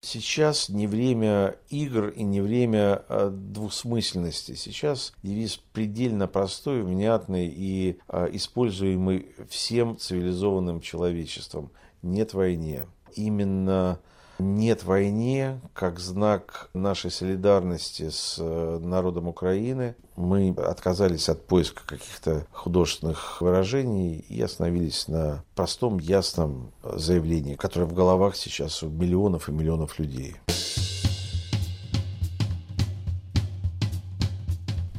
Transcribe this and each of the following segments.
Сейчас не время игр и не время а, двусмысленности. Сейчас девиз предельно простой, внятный и а, используемый всем цивилизованным человечеством. Нет войне. Именно нет войне как знак нашей солидарности с э, народом Украины. Мы отказались от поиска каких-то художественных выражений и остановились на простом, ясном заявлении, которое в головах сейчас у миллионов и миллионов людей.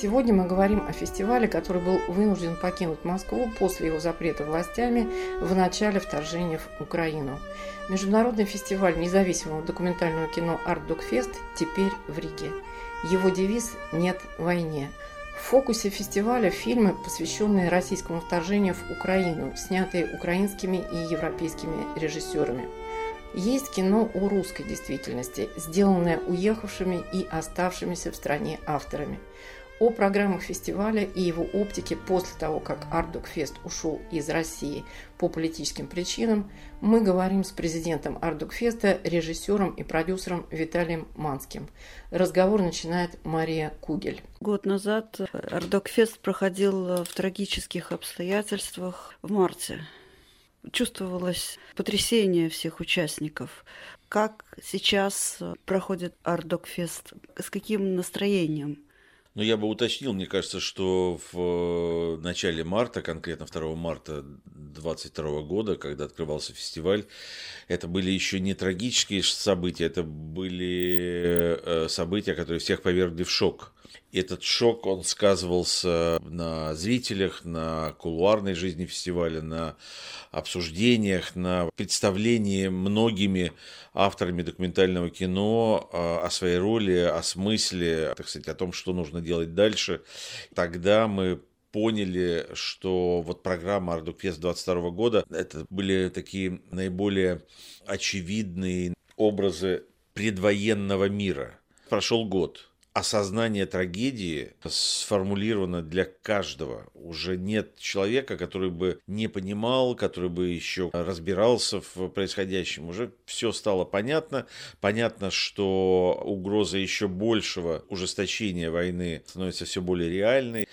Сегодня мы говорим о фестивале, который был вынужден покинуть Москву после его запрета властями в начале вторжения в Украину. Международный фестиваль независимого документального кино Fest теперь в Риге. Его девиз «Нет войне». В фокусе фестиваля фильмы, посвященные российскому вторжению в Украину, снятые украинскими и европейскими режиссерами. Есть кино о русской действительности, сделанное уехавшими и оставшимися в стране авторами о программах фестиваля и его оптике после того, как Артдокфест ушел из России по политическим причинам, мы говорим с президентом Артдокфеста, режиссером и продюсером Виталием Манским. Разговор начинает Мария Кугель. Год назад Артдокфест проходил в трагических обстоятельствах в марте. Чувствовалось потрясение всех участников. Как сейчас проходит Ардок Фест? С каким настроением? Но я бы уточнил, мне кажется, что в э, начале марта, конкретно 2 марта 2022 года, когда открывался фестиваль, это были еще не трагические события, это были э, события, которые всех повергли в шок. Этот шок, он сказывался на зрителях, на кулуарной жизни фестиваля, на обсуждениях, на представлении многими авторами документального кино а, о своей роли, о смысле, так сказать, о том, что нужно делать дальше. Тогда мы поняли, что вот программа Ардукфест 22 года, это были такие наиболее очевидные образы предвоенного мира. Прошел год, осознание трагедии сформулировано для каждого. Уже нет человека, который бы не понимал, который бы еще разбирался в происходящем. Уже все стало понятно. Понятно, что угроза еще большего ужесточения войны становится все более реальной.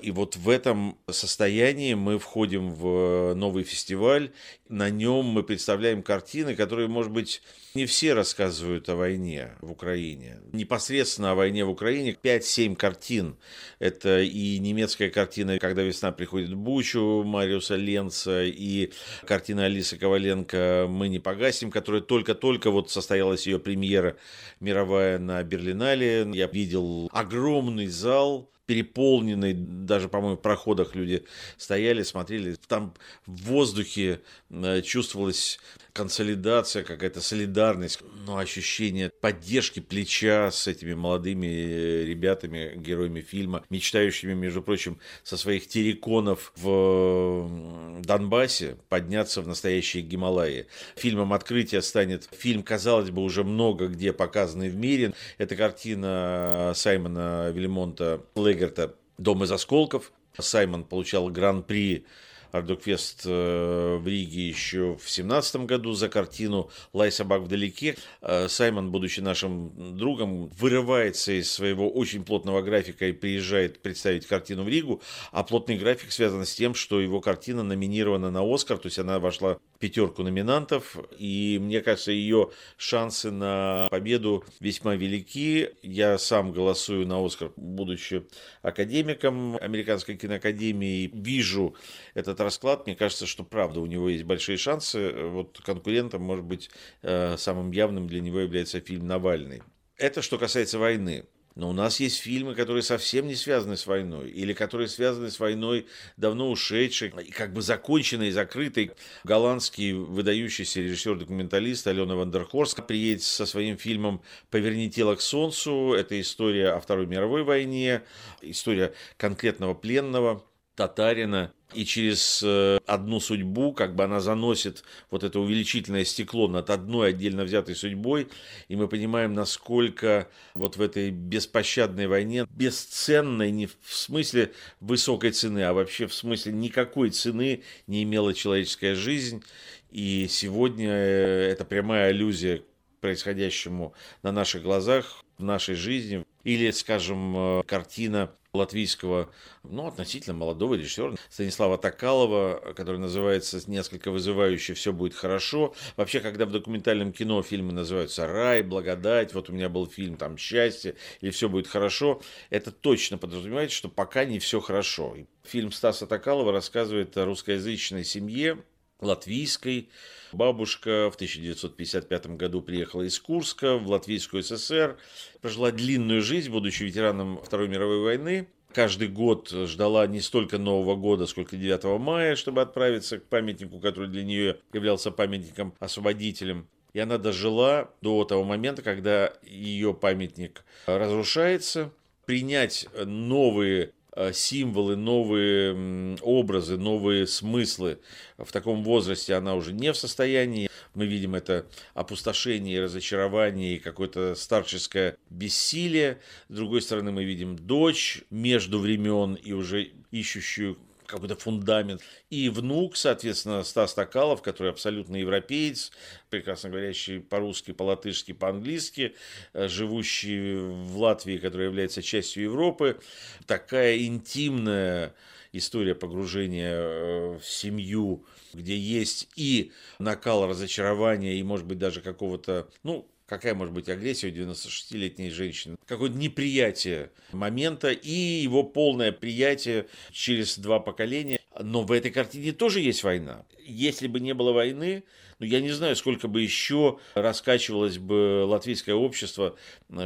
И вот в этом состоянии мы входим в новый фестиваль. На нем мы представляем картины, которые, может быть, не все рассказывают о войне в Украине. Непосредственно о войне в Украине 5-7 картин. Это и немецкая картина «Когда весна приходит в Бучу» Мариуса Ленца, и картина Алисы Коваленко «Мы не погасим», которая только-только вот состоялась ее премьера мировая на Берлинале. Я видел огромный зал, переполненный, даже, по-моему, в проходах люди стояли, смотрели. Там в воздухе э, чувствовалась консолидация, какая-то солидарность, ну, ощущение поддержки плеча с этими молодыми э, ребятами, героями фильма, мечтающими, между прочим, со своих терриконов в Донбассе подняться в настоящие Гималаи. Фильмом открытия станет фильм, казалось бы, уже много где показанный в мире. Это картина Саймона Вильмонта Легерта «Дом из осколков». Саймон получал гран-при Ардукфест э, в Риге еще в семнадцатом году за картину «Лай собак вдалеке». Э, Саймон, будучи нашим другом, вырывается из своего очень плотного графика и приезжает представить картину в Ригу, а плотный график связан с тем, что его картина номинирована на Оскар, то есть она вошла в пятерку номинантов, и мне кажется, ее шансы на победу весьма велики. Я сам голосую на Оскар, будучи академиком Американской киноакадемии, вижу этот расклад, мне кажется, что правда у него есть большие шансы. Вот конкурентом, может быть, э, самым явным для него является фильм «Навальный». Это что касается войны. Но у нас есть фильмы, которые совсем не связаны с войной, или которые связаны с войной давно ушедшей, как бы законченной, закрытой. Голландский выдающийся режиссер-документалист Алена Вандерхорст приедет со своим фильмом «Поверни тело к солнцу». Это история о Второй мировой войне, история конкретного пленного, татарина, и через э, одну судьбу, как бы она заносит вот это увеличительное стекло над одной отдельно взятой судьбой, и мы понимаем, насколько вот в этой беспощадной войне, бесценной не в смысле высокой цены, а вообще в смысле никакой цены не имела человеческая жизнь, и сегодня э, это прямая аллюзия к происходящему на наших глазах, в нашей жизни. Или, скажем, э, картина латвийского, ну, относительно молодого режиссера Станислава Токалова, который называется несколько вызывающе «Все будет хорошо». Вообще, когда в документальном кино фильмы называются «Рай», «Благодать», вот у меня был фильм там «Счастье» или «Все будет хорошо», это точно подразумевает, что пока не все хорошо. Фильм Стаса Токалова рассказывает о русскоязычной семье, латвийской. Бабушка в 1955 году приехала из Курска в Латвийскую ССР, прожила длинную жизнь, будучи ветераном Второй мировой войны. Каждый год ждала не столько Нового года, сколько 9 мая, чтобы отправиться к памятнику, который для нее являлся памятником-освободителем. И она дожила до того момента, когда ее памятник разрушается. Принять новые символы, новые образы, новые смыслы. В таком возрасте она уже не в состоянии. Мы видим это опустошение, разочарование и какое-то старческое бессилие. С другой стороны, мы видим дочь между времен и уже ищущую какой-то фундамент. И внук, соответственно, Стас Токалов, который абсолютно европеец, прекрасно говорящий по-русски, по-латышски, по-английски, э, живущий в Латвии, которая является частью Европы. Такая интимная история погружения э, в семью, где есть и накал разочарования, и, может быть, даже какого-то, ну, какая может быть агрессия у 96-летней женщины, какое-то неприятие момента и его полное приятие через два поколения. Но в этой картине тоже есть война. Если бы не было войны, ну, я не знаю, сколько бы еще раскачивалось бы латвийское общество,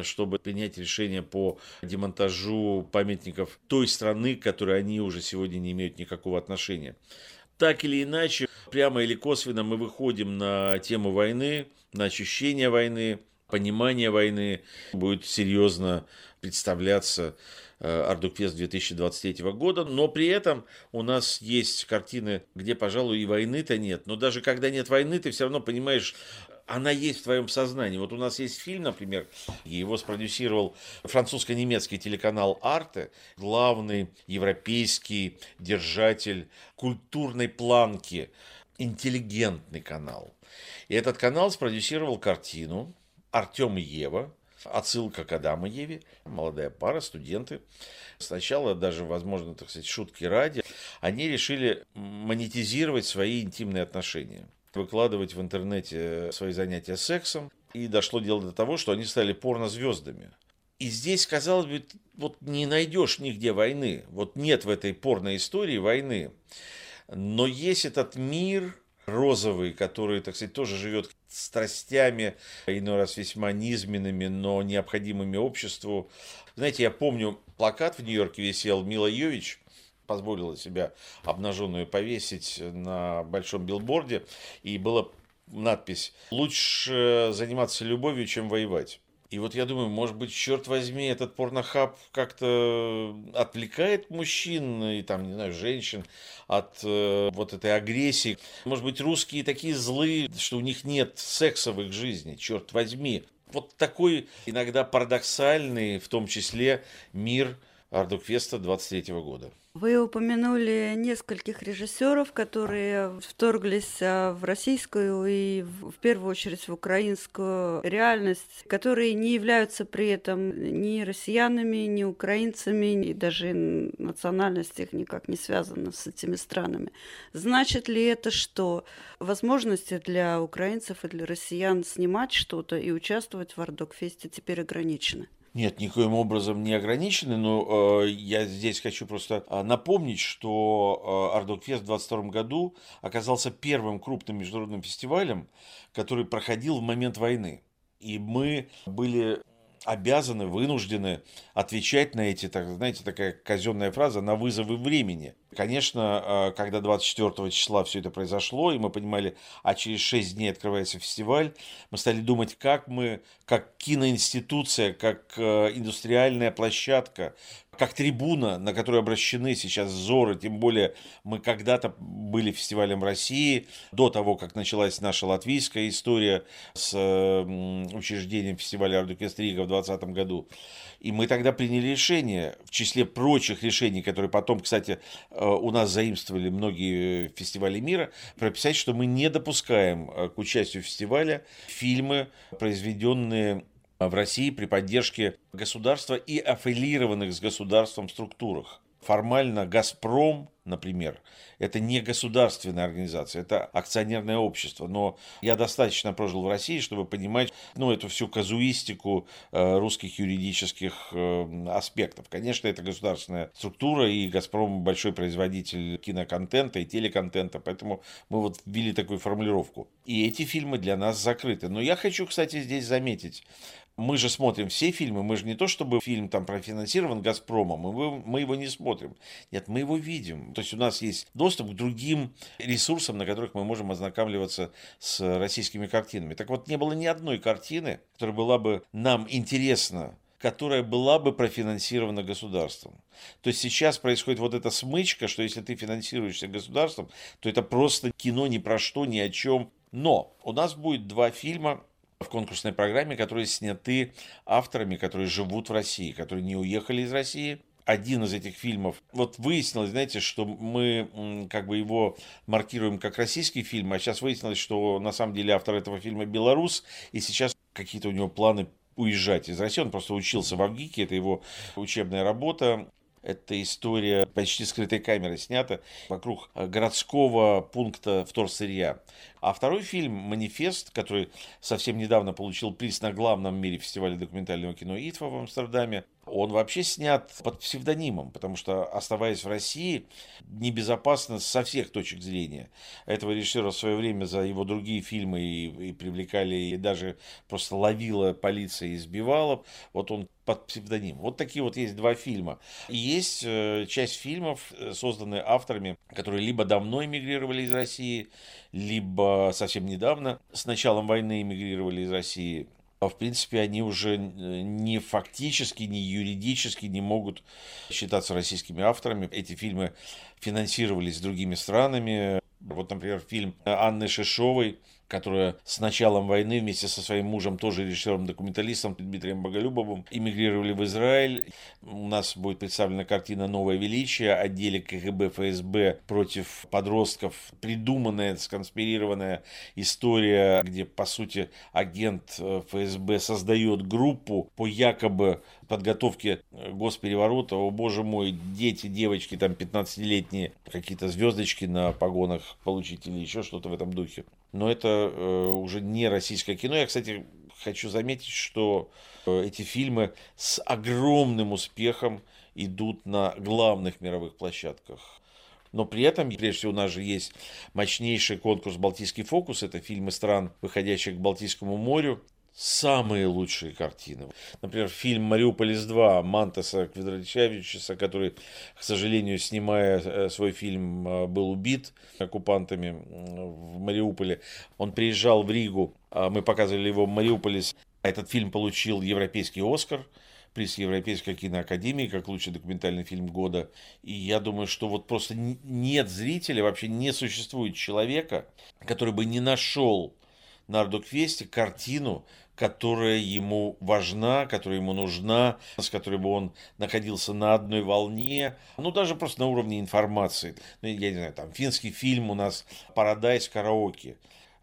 чтобы принять решение по демонтажу памятников той страны, к которой они уже сегодня не имеют никакого отношения. Так или иначе, прямо или косвенно мы выходим на тему войны, на ощущение войны, понимание войны. Будет серьезно представляться э, Ардукфест 2023 года, но при этом у нас есть картины, где, пожалуй, и войны-то нет, но даже когда нет войны, ты все равно понимаешь, она есть в твоем сознании. Вот у нас есть фильм, например, его спродюсировал французско-немецкий телеканал «Арте», главный европейский держатель культурной планки, интеллигентный канал. И этот канал спродюсировал картину «Артем и Ева», отсылка к Адаму и Еве, молодая пара, студенты. Сначала даже, возможно, так сказать, шутки ради, они решили монетизировать свои интимные отношения – выкладывать в интернете свои занятия сексом. И дошло дело до того, что они стали порнозвездами. И здесь, казалось бы, вот не найдешь нигде войны. Вот нет в этой порной истории войны. Но есть этот мир розовый, который, так сказать, тоже живет страстями, иной раз весьма низменными, но необходимыми обществу. Знаете, я помню, плакат в Нью-Йорке висел Мила Йович, позволила себя обнаженную повесить на большом билборде, и была надпись «Лучше заниматься любовью, чем воевать». И вот я думаю, может быть, черт возьми, этот порнохаб как-то отвлекает мужчин и там, не знаю, женщин от э, вот этой агрессии. Может быть, русские такие злые, что у них нет секса в их жизни, черт возьми. Вот такой иногда парадоксальный, в том числе, мир Ардукфеста 23 года. Вы упомянули нескольких режиссеров, которые вторглись а, в российскую и в первую очередь в украинскую реальность, которые не являются при этом ни россиянами, ни украинцами, и даже национальность их никак не связана с этими странами. Значит ли это, что возможности для украинцев и для россиян снимать что-то и участвовать в Артдокфесте теперь ограничены? Нет, никоим образом не ограничены, но э, я здесь хочу просто э, напомнить, что э, Артдокфест в 2022 году оказался первым крупным международным фестивалем, который проходил в момент войны. И мы были обязаны, вынуждены отвечать на эти, так, знаете, такая казенная фраза, на вызовы времени. Конечно, а, когда 24 числа все это произошло, и мы понимали, а через 6 дней открывается фестиваль, мы стали думать, как мы, как киноинституция, как э, индустриальная площадка, как трибуна, на которую обращены сейчас взоры, тем более мы когда-то были фестивалем России, до того, как началась наша латвийская история с учреждением фестиваля Ардукест в 2020 году. И мы тогда приняли решение, в числе прочих решений, которые потом, кстати, э, у нас заимствовали многие фестивали мира, прописать, что мы не допускаем э, к участию в фестивале фильмы, произведенные в России при поддержке государства и аффилированных с государством структурах. Формально «Газпром», например, это не государственная организация, это акционерное общество. Но я достаточно прожил в России, чтобы понимать ну, эту всю казуистику э, русских юридических э, аспектов. Конечно, это государственная структура, и «Газпром» большой производитель киноконтента и телеконтента, поэтому мы вот ввели такую формулировку. И эти фильмы для нас закрыты. Но я хочу, кстати, здесь заметить, мы же смотрим все фильмы, мы же не то, чтобы фильм там профинансирован «Газпромом», мы, мы его не смотрим. Нет, мы его видим. То есть у нас есть доступ к другим ресурсам, на которых мы можем ознакомливаться с российскими картинами. Так вот, не было ни одной картины, которая была бы нам интересна которая была бы профинансирована государством. То есть сейчас происходит вот эта смычка, что если ты финансируешься государством, то это просто кино ни про что, ни о чем. Но у нас будет два фильма, в конкурсной программе, которые сняты авторами, которые живут в России, которые не уехали из России. Один из этих фильмов, вот выяснилось, знаете, что мы как бы его маркируем как российский фильм, а сейчас выяснилось, что на самом деле автор этого фильма белорус, и сейчас какие-то у него планы уезжать из России. Он просто учился в Авгике, это его учебная работа. Это история почти скрытой камеры снята вокруг городского пункта вторсырья. А второй фильм «Манифест», который совсем недавно получил приз на главном мире фестивале документального кино ИТФА в Амстердаме, он вообще снят под псевдонимом, потому что, оставаясь в России, небезопасно со всех точек зрения. Этого режиссера в свое время за его другие фильмы и, и привлекали, и даже просто ловила полиция и избивала. Вот он под псевдонимом. Вот такие вот есть два фильма. И есть э, часть фильмов, э, созданные авторами, которые либо давно эмигрировали из России, либо совсем недавно с началом войны эмигрировали из России. А в принципе, они уже не фактически, не юридически не могут считаться российскими авторами. Эти фильмы финансировались другими странами. Вот, например, фильм Анны Шишовой которая с началом войны вместе со своим мужем, тоже режиссером-документалистом Дмитрием Боголюбовым, эмигрировали в Израиль. У нас будет представлена картина «Новое величие», отделе КГБ ФСБ против подростков, придуманная, сконспирированная история, где, по сути, агент э, ФСБ создает группу по якобы подготовке э, госпереворота, о боже мой, дети, девочки там 15-летние, какие-то звездочки на погонах получить или еще что-то в этом духе но это э, уже не российское кино. Я, кстати, хочу заметить, что э, эти фильмы с огромным успехом идут на главных мировых площадках. Но при этом, прежде всего, у нас же есть мощнейший конкурс «Балтийский фокус». Это фильмы стран, выходящих к Балтийскому морю самые лучшие картины. Например, фильм «Мариуполис 2» Мантаса Квадрачевича, который, к сожалению, снимая э, свой фильм, э, был убит оккупантами в Мариуполе. Он приезжал в Ригу, а мы показывали его в Мариуполис. Этот фильм получил Европейский Оскар – приз Европейской киноакадемии как лучший документальный фильм года. И я думаю, что вот просто нет зрителя, вообще не существует человека, который бы не нашел на Ардоквесте картину, которая ему важна, которая ему нужна, с которой бы он находился на одной волне, ну, даже просто на уровне информации. Ну, я не знаю, там, финский фильм у нас «Парадайз караоке»,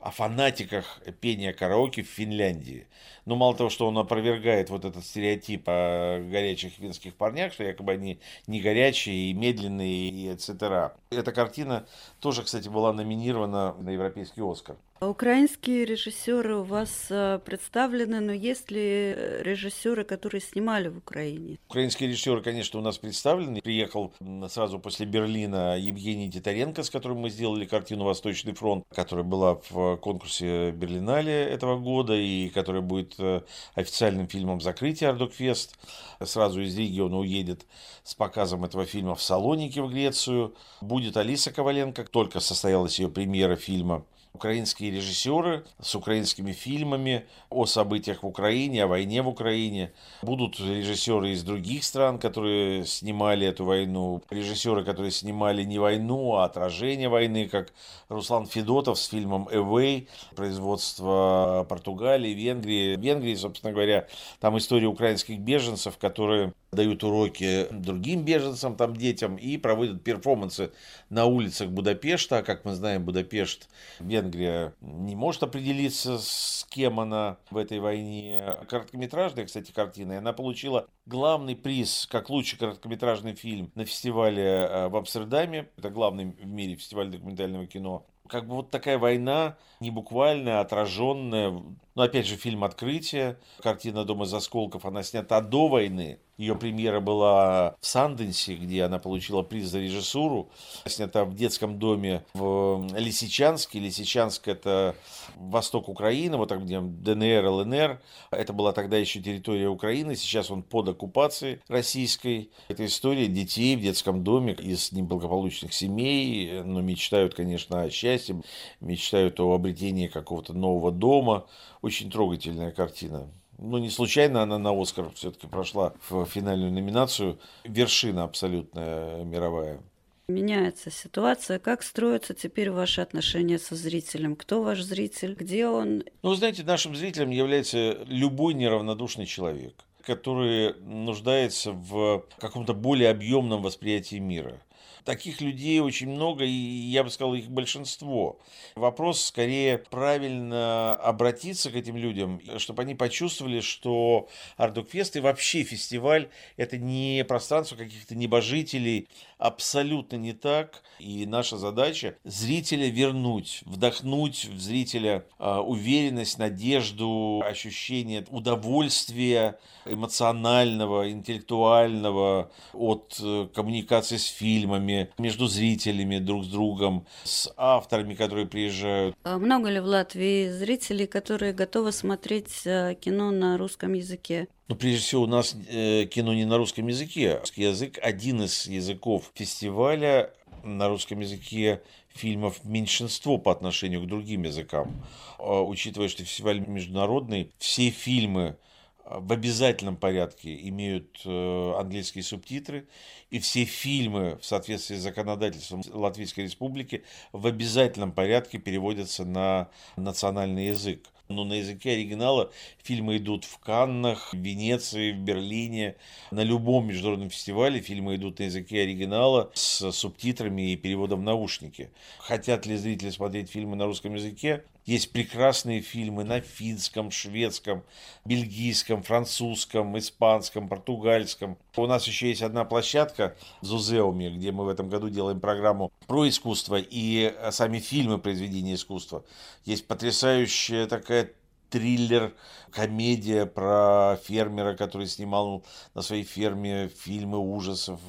о фанатиках пения караоке в Финляндии. Но мало того, что он опровергает вот этот стереотип о горячих финских парнях, что якобы они не горячие и медленные и etc. Эта картина тоже, кстати, была номинирована на Европейский Оскар. Украинские режиссеры у вас э, представлены, но есть ли э, режиссеры, которые снимали в Украине? Украинские режиссеры, конечно, у нас представлены. Приехал сразу после Берлина Евгений Титаренко, с которым мы сделали картину «Восточный фронт», которая была в конкурсе Берлинале этого года и которая будет э, официальным фильмом закрытия Ардокфест. Сразу из Риги он уедет с показом этого фильма в Салоники в Грецию. Будет Алиса Коваленко, только состоялась ее премьера фильма украинские режиссеры с украинскими фильмами о событиях в Украине, о войне в Украине. Будут режиссеры из других стран, которые снимали эту войну. Режиссеры, которые снимали не войну, а отражение войны, как Руслан Федотов с фильмом «Away», производство Португалии, Венгрии. Венгрии, собственно говоря, там история украинских беженцев, которые дают уроки другим беженцам, там детям, и проводят перформансы на улицах Будапешта. Как мы знаем, Будапешт, Венгрия не может определиться, с кем она в этой войне. Короткометражная, кстати, картина, она получила главный приз как лучший короткометражный фильм на фестивале э, в Амстердаме. Это главный в мире фестиваль документального кино как бы вот такая война, не буквальная, отраженная. Ну, опять же, фильм «Открытие», картина «Дом из осколков», она снята до войны, ее премьера была в Санденсе, где она получила приз за режиссуру. Снята в детском доме в Лисичанске. Лисичанск – это восток Украины, вот там, где ДНР, ЛНР. Это была тогда еще территория Украины. Сейчас он под оккупацией российской. Это история детей в детском доме из неблагополучных семей, но мечтают, конечно, о счастье, мечтают о обретении какого-то нового дома. Очень трогательная картина. Ну, не случайно она на Оскар все-таки прошла в финальную номинацию. Вершина абсолютная мировая. Меняется ситуация. Как строятся теперь ваши отношения со зрителем? Кто ваш зритель? Где он? Ну, вы знаете, нашим зрителем является любой неравнодушный человек который нуждается в каком-то более объемном восприятии мира. Таких людей очень много, и я бы сказал, их большинство. Вопрос скорее правильно обратиться к этим людям, чтобы они почувствовали, что Ардукфест и вообще фестиваль – это не пространство каких-то небожителей, абсолютно не так. И наша задача – зрителя вернуть, вдохнуть в зрителя а, уверенность, надежду, ощущение удовольствия эмоционального, интеллектуального от э, коммуникации с фильмами, между зрителями друг с другом, с авторами, которые приезжают. А много ли в Латвии зрителей, которые готовы смотреть э, кино на русском языке? Ну, прежде всего, у нас э, кино не на русском языке. Русский язык – один из языков фестиваля. На русском языке фильмов меньшинство по отношению к другим языкам. А, учитывая, что фестиваль международный, все фильмы в обязательном порядке имеют э, английские субтитры, и все фильмы в соответствии с законодательством Латвийской Республики в обязательном порядке переводятся на национальный язык. Но на языке оригинала фильмы идут в Каннах, в Венеции, в Берлине. На любом международном фестивале фильмы идут на языке оригинала с субтитрами и переводом в наушники. Хотят ли зрители смотреть фильмы на русском языке? Есть прекрасные фильмы на финском, шведском, бельгийском, французском, испанском, португальском. У нас еще есть одна площадка в Зузеуме, где мы в этом году делаем программу про искусство и сами фильмы произведения искусства. Есть потрясающая такая триллер, комедия про фермера, который снимал на своей ферме фильмы ужасов,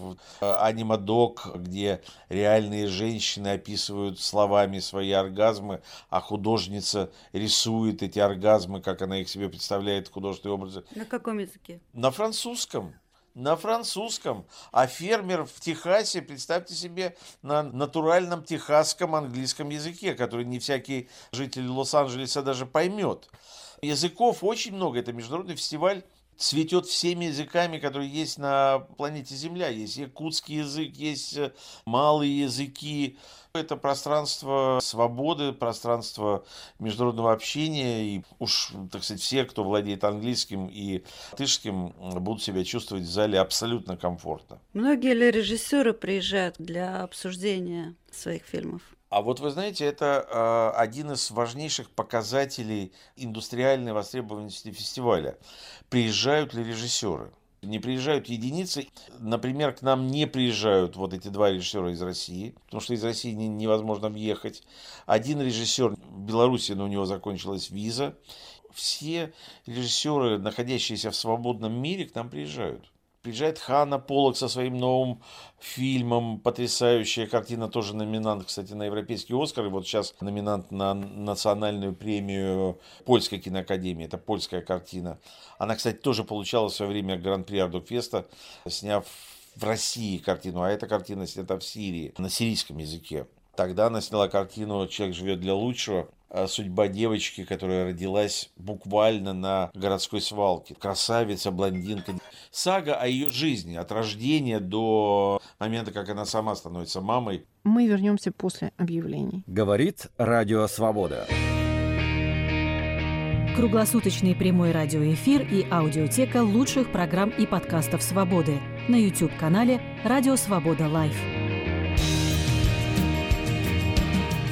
анимадок, где реальные женщины описывают словами свои оргазмы, а художница рисует эти оргазмы, как она их себе представляет в художественной образе. На каком языке? На французском на французском, а фермер в Техасе, представьте себе, на натуральном техасском английском языке, который не всякий житель Лос-Анджелеса даже поймет. Языков очень много, это международный фестиваль цветет всеми языками, которые есть на планете Земля. Есть якутский язык, есть э, малые языки. Это пространство свободы, пространство международного общения. И уж, так сказать, все, кто владеет английским и латышским, будут себя чувствовать в зале абсолютно комфортно. Многие ли режиссеры приезжают для обсуждения своих фильмов? А вот вы знаете, это э, один из важнейших показателей индустриальной востребованности фестиваля. Приезжают ли режиссеры? Не приезжают единицы. Например, к нам не приезжают вот эти два режиссера из России, потому что из России невозможно въехать. Один режиссер в Беларуси, но у него закончилась виза. Все режиссеры, находящиеся в свободном мире, к нам приезжают. Приезжает Ханна Полок со своим новым фильмом. Потрясающая картина, тоже номинант, кстати, на Европейский Оскар. И вот сейчас номинант на национальную премию Польской киноакадемии. Это польская картина. Она, кстати, тоже получала в свое время Гран-при Ардокфеста, сняв в России картину, а эта картина снята в Сирии на сирийском языке. Тогда она сняла картину «Человек живет для лучшего», судьба девочки, которая родилась буквально на городской свалке. Красавица, блондинка. Сага о ее жизни, от рождения до момента, как она сама становится мамой. Мы вернемся после объявлений. Говорит Радио Свобода. Круглосуточный прямой радиоэфир и аудиотека лучших программ и подкастов «Свободы» на YouTube-канале «Радио Свобода Лайв».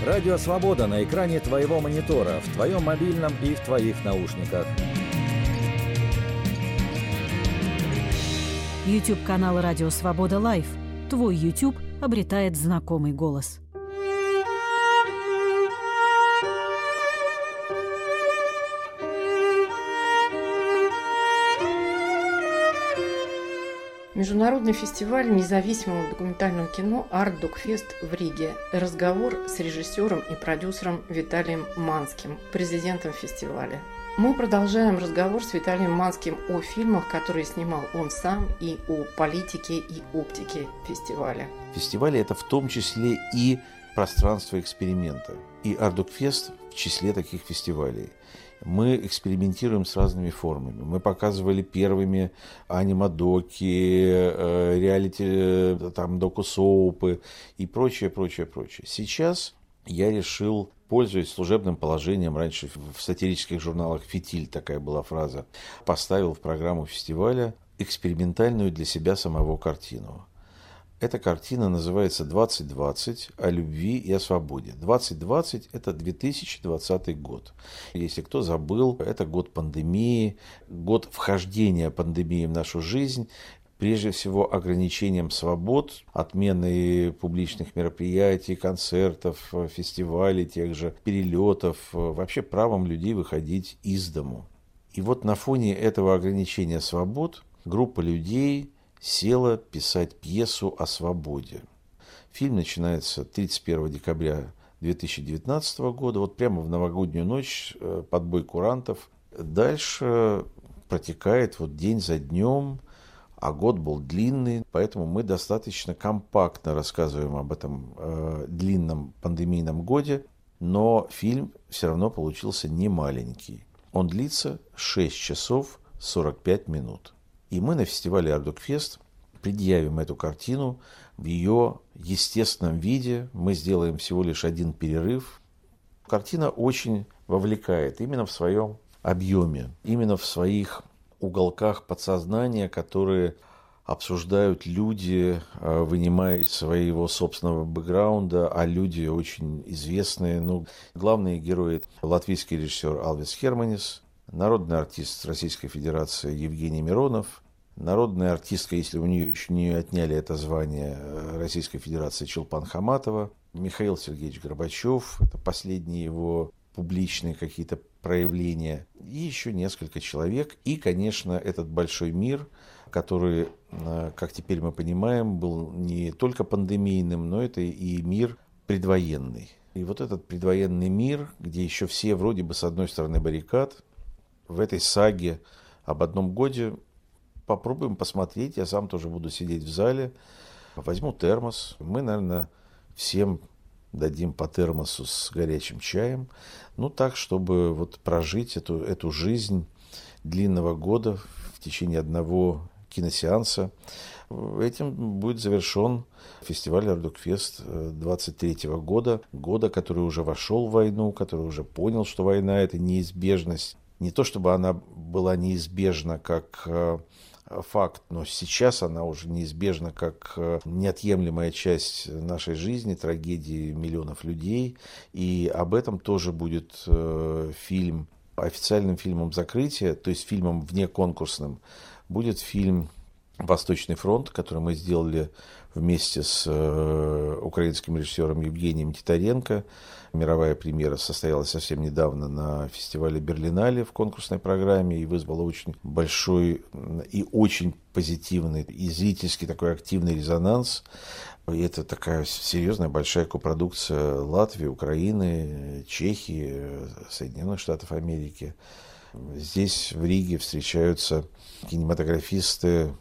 Радио Свобода на экране твоего монитора, в твоем мобильном и в твоих наушниках. YouTube-канал «Радио Свобода Лайв». Твой YouTube обретает знакомый голос. Международный фестиваль независимого документального кино «Арт Докфест» в Риге. Разговор с режиссером и продюсером Виталием Манским, президентом фестиваля. Мы продолжаем разговор с Виталием Манским о фильмах, которые снимал он сам, и о политике и оптике фестиваля. Фестиваль – это в том числе и пространство эксперимента. И Ардукфест в числе таких фестивалей – мы экспериментируем с разными формами. Мы показывали первыми анимадоки, э, реалити, э, там, доку-соупы и прочее, прочее, прочее. Сейчас я решил, пользуясь служебным положением, раньше в сатирических журналах «Фитиль» такая была фраза, поставил в программу фестиваля экспериментальную для себя самого картину – эта картина называется «2020. О любви и о свободе». 2020 – это 2020 год. Если кто забыл, это год пандемии, год вхождения пандемии в нашу жизнь, прежде всего ограничением свобод, отменой публичных мероприятий, концертов, фестивалей, тех же перелетов, вообще правом людей выходить из дому. И вот на фоне этого ограничения свобод группа людей села писать пьесу о свободе. Фильм начинается 31 декабря 2019 года, вот прямо в новогоднюю ночь, э, под бой курантов. Дальше протекает вот день за днем, а год был длинный, поэтому мы достаточно компактно рассказываем об этом э, длинном пандемийном годе, но фильм все равно получился не маленький. Он длится 6 часов 45 минут. И мы на фестивале Ардукфест предъявим эту картину в ее естественном виде. Мы сделаем всего лишь один перерыв. Картина очень вовлекает именно в своем объеме, именно в своих уголках подсознания, которые обсуждают люди, э, вынимая из своего собственного бэкграунда, а люди очень известные. Ну, главные герои – латвийский режиссер Алвис Херманис, народный артист Российской Федерации Евгений Миронов, Народная артистка, если у нее еще не отняли это звание э, Российской Федерации Челпан Хаматова, Михаил Сергеевич Горбачев, это последние его публичные какие-то проявления, и еще несколько человек. И, конечно, этот большой мир, который, э, как теперь мы понимаем, был не только пандемийным, но это и мир предвоенный. И вот этот предвоенный мир, где еще все вроде бы с одной стороны баррикад, в этой саге об одном годе попробуем посмотреть. Я сам тоже буду сидеть в зале. Возьму термос. Мы, наверное, всем дадим по термосу с горячим чаем. Ну, так, чтобы вот прожить эту, эту жизнь длинного года в течение одного киносеанса. Этим будет завершен фестиваль Ардукфест 23 года, года, который уже вошел в войну, который уже понял, что война – это неизбежность. Не то, чтобы она была неизбежна как э, факт, но сейчас она уже неизбежна как э, неотъемлемая часть нашей жизни, трагедии миллионов людей. И об этом тоже будет э, фильм официальным фильмом закрытия, то есть фильмом вне конкурсным, будет фильм «Восточный фронт», который мы сделали вместе с э, украинским режиссером Евгением Титаренко. Мировая премьера состоялась совсем недавно на фестивале Берлинале в конкурсной программе и вызвала очень большой и очень позитивный и зрительский такой активный резонанс. И это такая серьезная большая копродукция Латвии, Украины, Чехии, Соединенных Штатов Америки. Здесь в Риге встречаются кинематографисты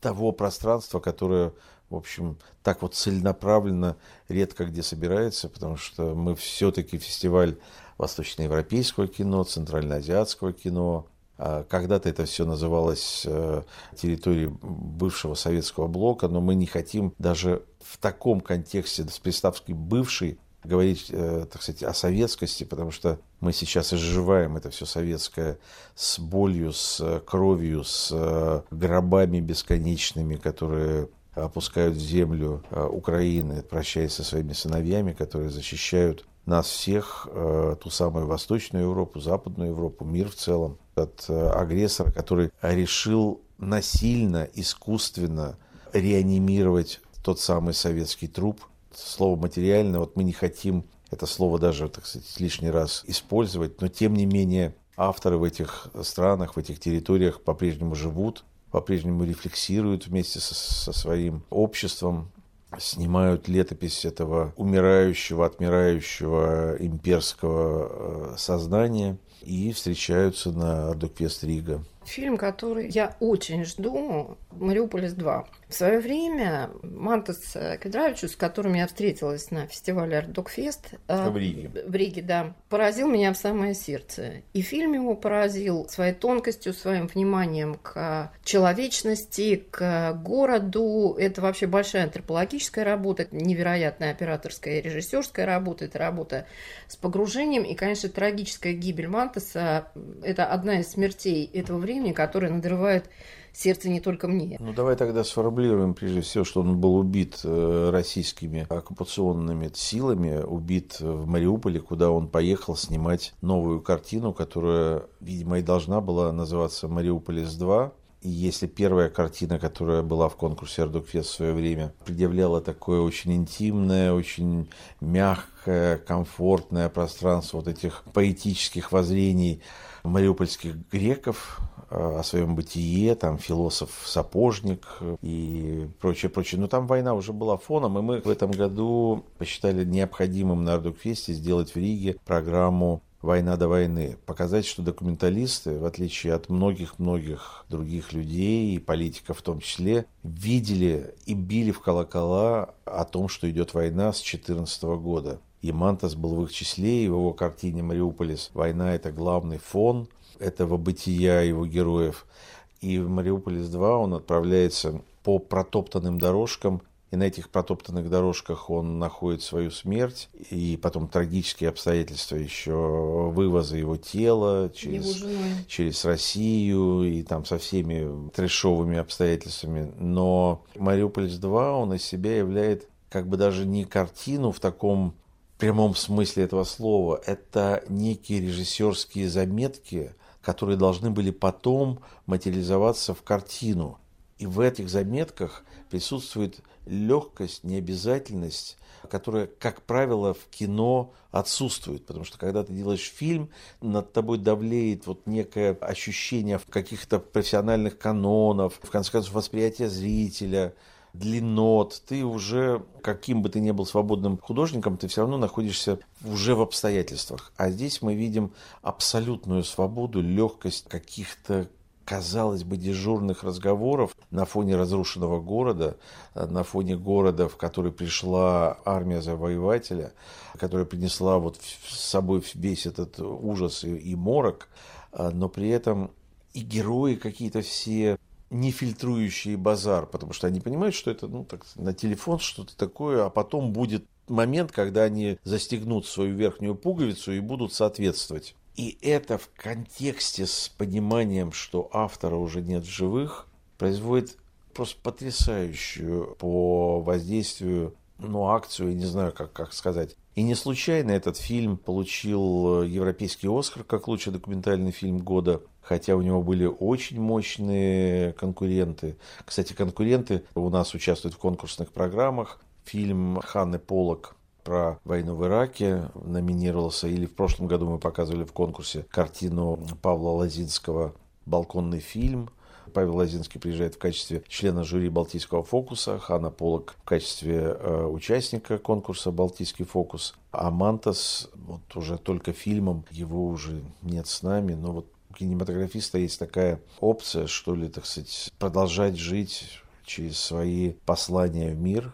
того пространства, которое в общем, так вот целенаправленно редко где собирается, потому что мы все-таки фестиваль восточноевропейского кино, центральноазиатского кино. А когда-то это все называлось э, территорией бывшего советского блока, но мы не хотим даже в таком контексте с приставкой «бывший» говорить, э, так сказать, о советскости, потому что мы сейчас изживаем это все советское с болью, с кровью, с э, гробами бесконечными, которые опускают в землю э, Украины, прощаясь со своими сыновьями, которые защищают нас всех, э, ту самую Восточную Европу, Западную Европу, мир в целом, от э, агрессора, который решил насильно, искусственно реанимировать тот самый советский труп. Слово материально, вот мы не хотим это слово даже, так сказать, лишний раз использовать, но тем не менее авторы в этих странах, в этих территориях по-прежнему живут, по-прежнему рефлексируют вместе со, со своим обществом, снимают летопись этого умирающего, отмирающего имперского э, сознания и встречаются на Ардуквест Рига. Фильм, который я очень жду, «Мариуполис 2». В свое время Мантас Кедравичус, с которым я встретилась на фестивале Ардокфест э, в Риге. в Риге, да, поразил меня в самое сердце. И фильм его поразил своей тонкостью, своим вниманием к человечности, к городу. Это вообще большая антропологическая работа, невероятная операторская и режиссерская работа. Это работа с погружением. И, конечно, трагическая гибель Мантаса – это одна из смертей этого времени, которая надрывает сердце не только мне. Ну, давай тогда сформулируем прежде всего, что он был убит э, российскими оккупационными силами, убит в Мариуполе, куда он поехал снимать новую картину, которая, видимо, и должна была называться «Мариуполис-2», и если первая картина, которая была в конкурсе Ардукфест в свое время, предъявляла такое очень интимное, очень мягкое, комфортное пространство вот этих поэтических воззрений мариупольских греков, о своем бытие, там философ-сапожник и прочее, прочее. Но там война уже была фоном, и мы в этом году посчитали необходимым на Ардукфесте сделать в Риге программу «Война до войны». Показать, что документалисты, в отличие от многих-многих других людей и политиков в том числе, видели и били в колокола о том, что идет война с 2014 года. И Мантас был в их числе, и в его картине «Мариуполис» война – это главный фон – этого бытия его героев. И в Мариуполис-2 он отправляется по протоптанным дорожкам, и на этих протоптанных дорожках он находит свою смерть, и потом трагические обстоятельства еще вывоза его тела через, его через Россию, и там со всеми трешовыми обстоятельствами. Но Мариуполис-2, он из себя являет как бы даже не картину в таком прямом смысле этого слова, это некие режиссерские заметки – которые должны были потом материализоваться в картину. И в этих заметках присутствует легкость, необязательность, которая, как правило, в кино отсутствует. Потому что когда ты делаешь фильм, над тобой давлеет вот некое ощущение каких-то профессиональных канонов, в конце концов, восприятие зрителя – длиннот, ты уже, каким бы ты ни был свободным художником, ты все равно находишься уже в обстоятельствах. А здесь мы видим абсолютную свободу, легкость каких-то казалось бы, дежурных разговоров на фоне разрушенного города, на фоне города, в который пришла армия завоевателя, которая принесла вот с собой весь этот ужас и, и морок, но при этом и герои какие-то все не фильтрующие базар, потому что они понимают, что это ну, так, на телефон что-то такое, а потом будет момент, когда они застегнут свою верхнюю пуговицу и будут соответствовать. И это в контексте с пониманием, что автора уже нет в живых, производит просто потрясающую по воздействию ну, акцию, я не знаю, как, как сказать. И не случайно этот фильм получил э, Европейский Оскар как лучший документальный фильм года, хотя у него были очень мощные конкуренты. Кстати, конкуренты у нас участвуют в конкурсных программах. Фильм Ханны Полок про войну в Ираке номинировался, или в прошлом году мы показывали в конкурсе картину Павла Лозинского «Балконный фильм», Павел Лазинский приезжает в качестве члена жюри Балтийского фокуса, Хана Полок в качестве э, участника конкурса Балтийский фокус, а Мантас вот уже только фильмом, его уже нет с нами, но вот у кинематографиста есть такая опция, что ли, так сказать, продолжать жить через свои послания в мир,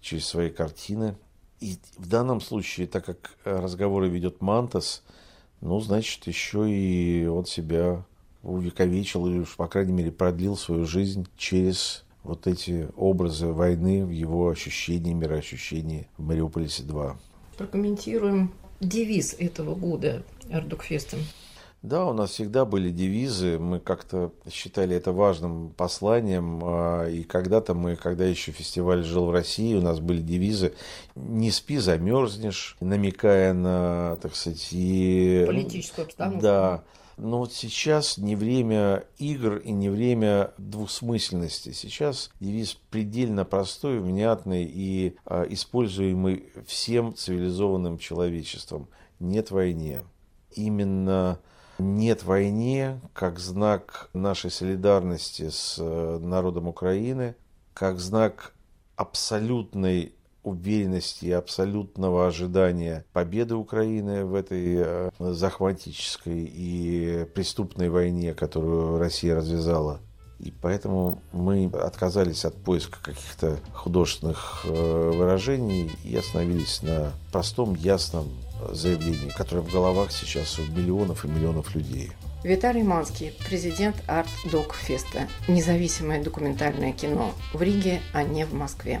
через свои картины. И в данном случае, так как разговоры ведет Мантас, ну, значит, еще и он себя увековечил или уж, по крайней мере, продлил свою жизнь через вот эти образы войны в его ощущении, мироощущении в Мариуполисе-2. Прокомментируем девиз этого года Ардукфестом. Да, у нас всегда были девизы, мы как-то считали это важным посланием, а, и когда-то мы, когда еще фестиваль жил в России, у нас были девизы «Не спи, замерзнешь», намекая на, так сказать, и... Политическую обстановку. Да, но вот сейчас не время игр и не время двусмысленности. Сейчас девиз предельно простой, внятный и а, используемый всем цивилизованным человечеством. Нет войне. Именно нет войне как знак нашей солидарности с э, народом Украины, как знак абсолютной уверенности и абсолютного ожидания победы Украины в этой э, захватической и преступной войне, которую Россия развязала. И поэтому мы отказались от поиска каких-то художественных э, выражений и остановились на простом, ясном заявлении, которое в головах сейчас у миллионов и миллионов людей. Виталий Манский, президент Арт Док Феста. Независимое документальное кино в Риге, а не в Москве.